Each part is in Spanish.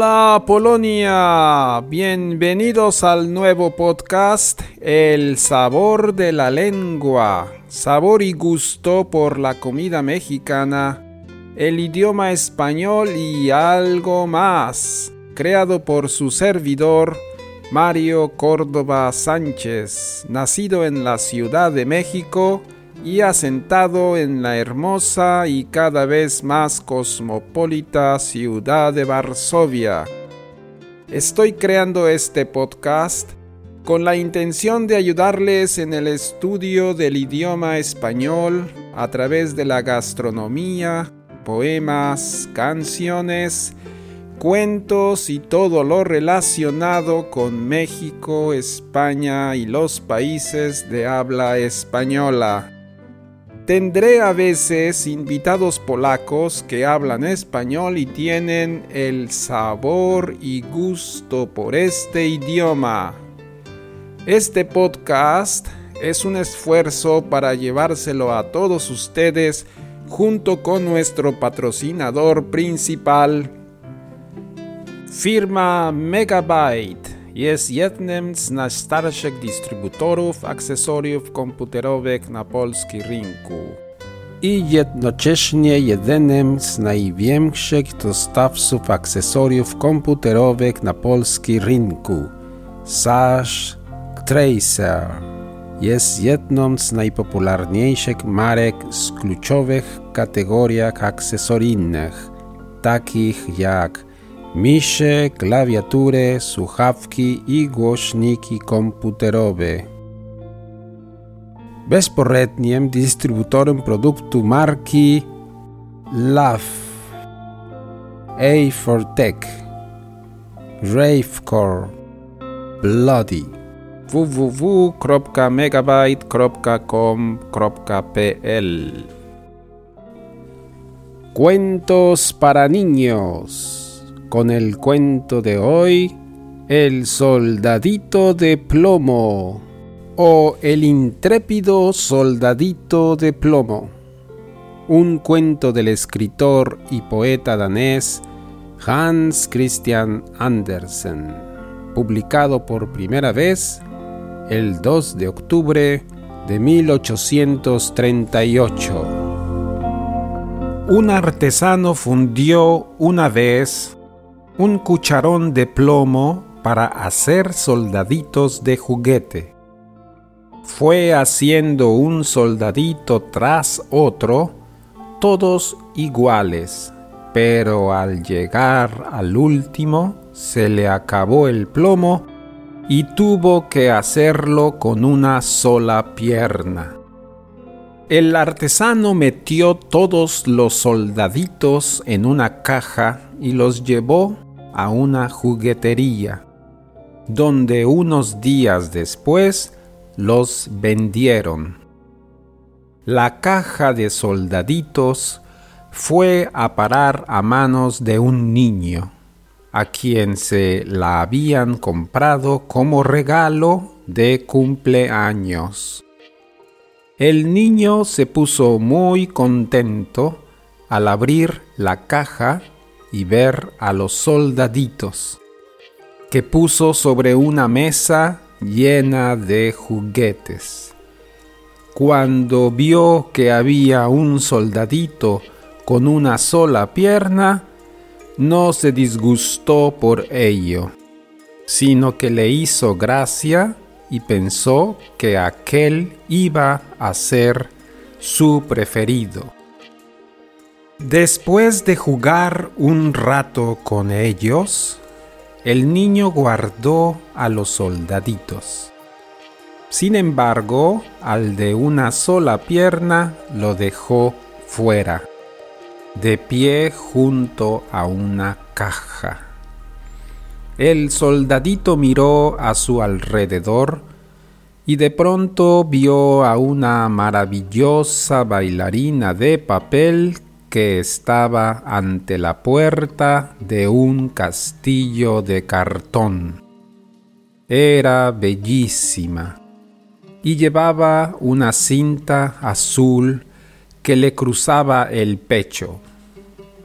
Hola Polonia, bienvenidos al nuevo podcast El sabor de la lengua, sabor y gusto por la comida mexicana, el idioma español y algo más, creado por su servidor Mario Córdoba Sánchez, nacido en la Ciudad de México, y asentado en la hermosa y cada vez más cosmopolita ciudad de Varsovia. Estoy creando este podcast con la intención de ayudarles en el estudio del idioma español a través de la gastronomía, poemas, canciones, cuentos y todo lo relacionado con México, España y los países de habla española. Tendré a veces invitados polacos que hablan español y tienen el sabor y gusto por este idioma. Este podcast es un esfuerzo para llevárselo a todos ustedes junto con nuestro patrocinador principal, firma Megabyte jest jednym z najstarszych dystrybutorów akcesoriów komputerowych na polskim rynku i jednocześnie jedynym z największych dostawców akcesoriów komputerowych na polskim rynku. Sash Tracer jest jedną z najpopularniejszych marek z kluczowych kategoriach akcesoryjnych, takich jak misze, klawiatury, słuchawki i głośniki komputerowe. Bezporednim dystrybutorem produktu marki LAV, A for Tech, Ravecore, Bloody. www.megabyte.com.pl Cuentos para niños con el cuento de hoy, El soldadito de plomo o El intrépido soldadito de plomo. Un cuento del escritor y poeta danés Hans Christian Andersen, publicado por primera vez el 2 de octubre de 1838. Un artesano fundió una vez un cucharón de plomo para hacer soldaditos de juguete. Fue haciendo un soldadito tras otro, todos iguales, pero al llegar al último se le acabó el plomo y tuvo que hacerlo con una sola pierna. El artesano metió todos los soldaditos en una caja y los llevó a una juguetería, donde unos días después los vendieron. La caja de soldaditos fue a parar a manos de un niño, a quien se la habían comprado como regalo de cumpleaños. El niño se puso muy contento al abrir la caja y ver a los soldaditos que puso sobre una mesa llena de juguetes. Cuando vio que había un soldadito con una sola pierna, no se disgustó por ello, sino que le hizo gracia y pensó que aquel iba a ser su preferido. Después de jugar un rato con ellos, el niño guardó a los soldaditos. Sin embargo, al de una sola pierna lo dejó fuera, de pie junto a una caja. El soldadito miró a su alrededor y de pronto vio a una maravillosa bailarina de papel que estaba ante la puerta de un castillo de cartón. Era bellísima y llevaba una cinta azul que le cruzaba el pecho.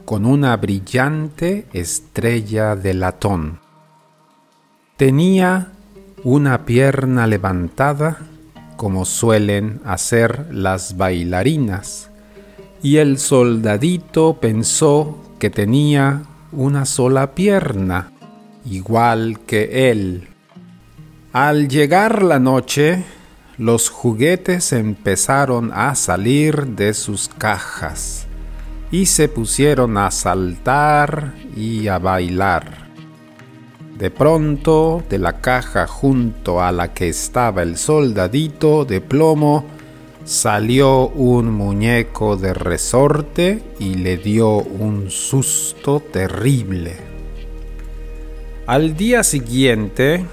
con una brillante estrella de latón. Tenía una pierna levantada como suelen hacer las bailarinas, y el soldadito pensó que tenía una sola pierna, igual que él. Al llegar la noche, los juguetes empezaron a salir de sus cajas y se pusieron a saltar y a bailar. De pronto, de la caja junto a la que estaba el soldadito de plomo, salió un muñeco de resorte y le dio un susto terrible. Al día siguiente,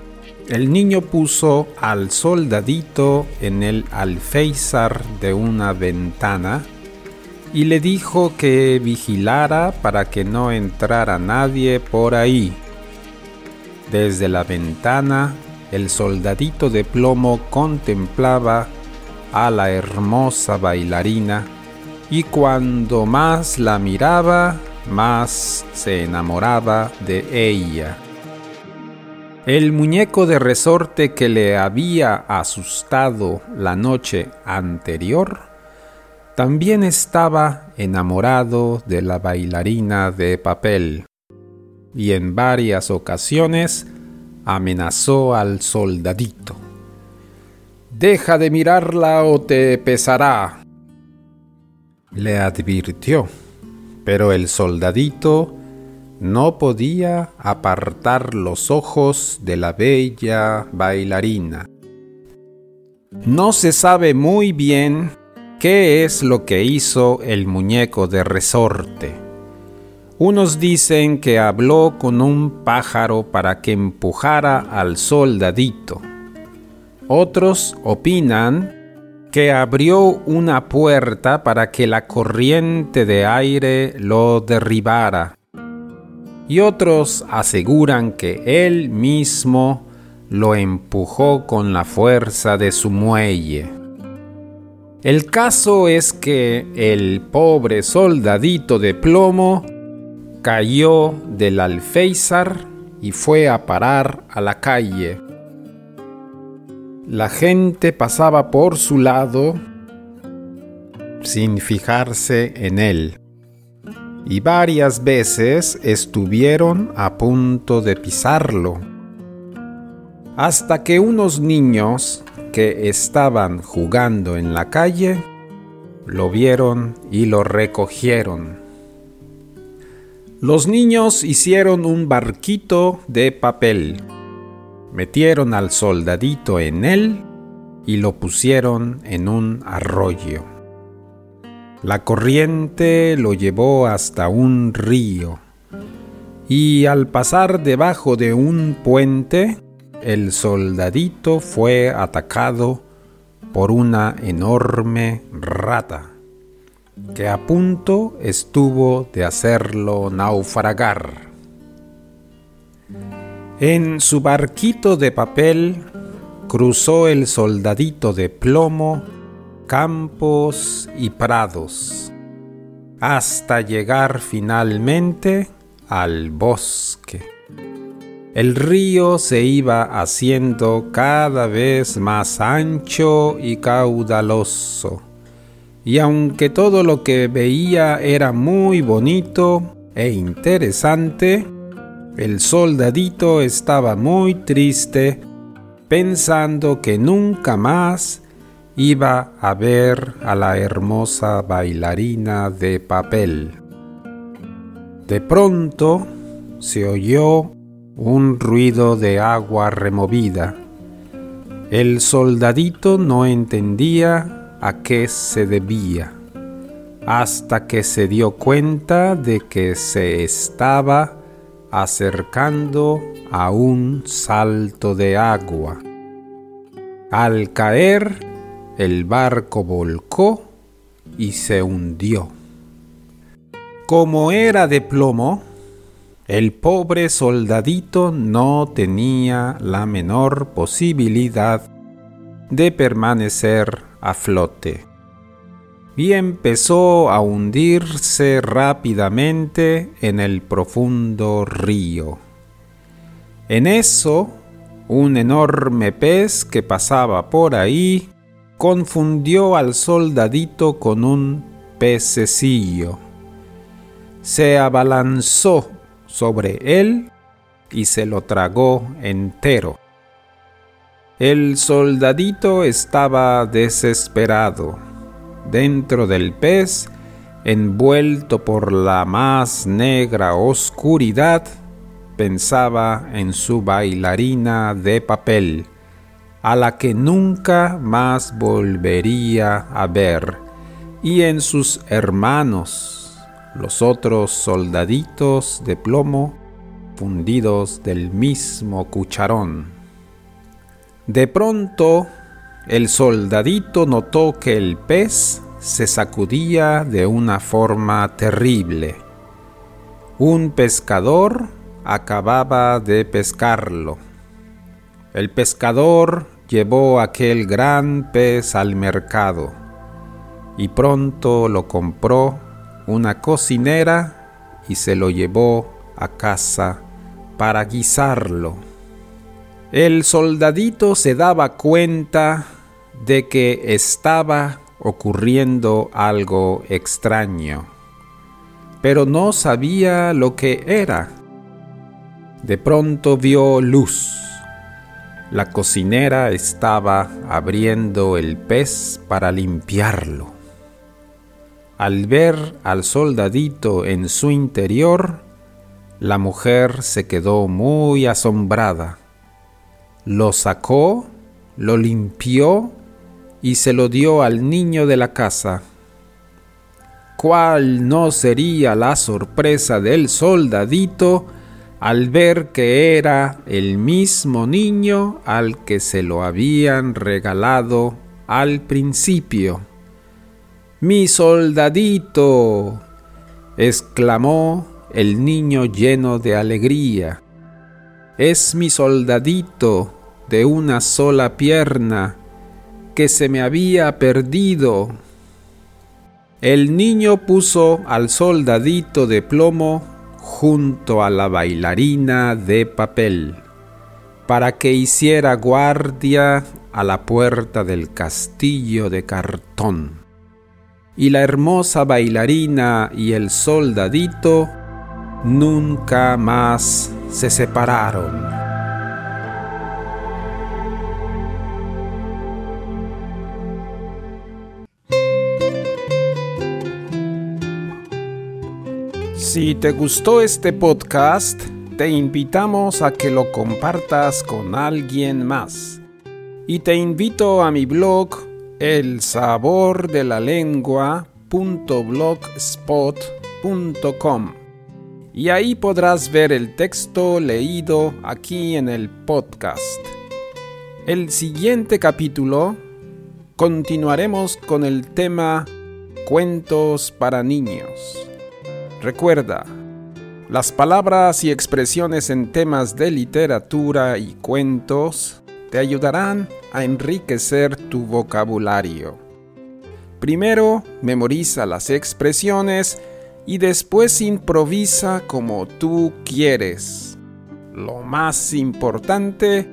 el niño puso al soldadito en el alféizar de una ventana y le dijo que vigilara para que no entrara nadie por ahí. Desde la ventana, el soldadito de plomo contemplaba a la hermosa bailarina y cuando más la miraba, más se enamoraba de ella. El muñeco de resorte que le había asustado la noche anterior también estaba enamorado de la bailarina de papel y en varias ocasiones amenazó al soldadito. Deja de mirarla o te pesará, le advirtió, pero el soldadito no podía apartar los ojos de la bella bailarina. No se sabe muy bien ¿Qué es lo que hizo el muñeco de resorte? Unos dicen que habló con un pájaro para que empujara al soldadito. Otros opinan que abrió una puerta para que la corriente de aire lo derribara. Y otros aseguran que él mismo lo empujó con la fuerza de su muelle. El caso es que el pobre soldadito de plomo cayó del alféizar y fue a parar a la calle. La gente pasaba por su lado sin fijarse en él y varias veces estuvieron a punto de pisarlo, hasta que unos niños que estaban jugando en la calle lo vieron y lo recogieron. Los niños hicieron un barquito de papel, metieron al soldadito en él y lo pusieron en un arroyo. La corriente lo llevó hasta un río y al pasar debajo de un puente el soldadito fue atacado por una enorme rata que a punto estuvo de hacerlo naufragar. En su barquito de papel cruzó el soldadito de plomo campos y prados hasta llegar finalmente al bosque. El río se iba haciendo cada vez más ancho y caudaloso, y aunque todo lo que veía era muy bonito e interesante, el soldadito estaba muy triste pensando que nunca más iba a ver a la hermosa bailarina de papel. De pronto se oyó un ruido de agua removida. El soldadito no entendía a qué se debía, hasta que se dio cuenta de que se estaba acercando a un salto de agua. Al caer, el barco volcó y se hundió. Como era de plomo, el pobre soldadito no tenía la menor posibilidad de permanecer a flote. Y empezó a hundirse rápidamente en el profundo río. En eso, un enorme pez que pasaba por ahí confundió al soldadito con un pececillo. Se abalanzó sobre él y se lo tragó entero. El soldadito estaba desesperado. Dentro del pez, envuelto por la más negra oscuridad, pensaba en su bailarina de papel, a la que nunca más volvería a ver, y en sus hermanos, los otros soldaditos de plomo fundidos del mismo cucharón. De pronto, el soldadito notó que el pez se sacudía de una forma terrible. Un pescador acababa de pescarlo. El pescador llevó aquel gran pez al mercado y pronto lo compró una cocinera y se lo llevó a casa para guisarlo. El soldadito se daba cuenta de que estaba ocurriendo algo extraño, pero no sabía lo que era. De pronto vio luz la cocinera estaba abriendo el pez para limpiarlo. Al ver al soldadito en su interior, la mujer se quedó muy asombrada. Lo sacó, lo limpió y se lo dio al niño de la casa. ¿Cuál no sería la sorpresa del soldadito al ver que era el mismo niño al que se lo habían regalado al principio. Mi soldadito, exclamó el niño lleno de alegría. Es mi soldadito de una sola pierna que se me había perdido. El niño puso al soldadito de plomo junto a la bailarina de papel para que hiciera guardia a la puerta del castillo de cartón. Y la hermosa bailarina y el soldadito nunca más se separaron. Si te gustó este podcast, te invitamos a que lo compartas con alguien más. Y te invito a mi blog el sabor de la lengua.blogspot.com y ahí podrás ver el texto leído aquí en el podcast. El siguiente capítulo continuaremos con el tema Cuentos para niños. Recuerda, las palabras y expresiones en temas de literatura y cuentos te ayudarán a enriquecer tu vocabulario. Primero, memoriza las expresiones y después improvisa como tú quieres. Lo más importante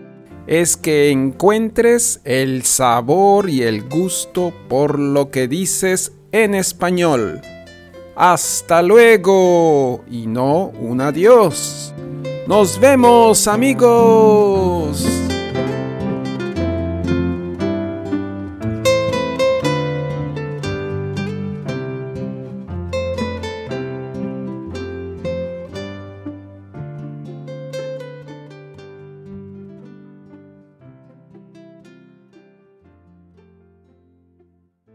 es que encuentres el sabor y el gusto por lo que dices en español hasta luego y no un adiós. Nos vemos amigos.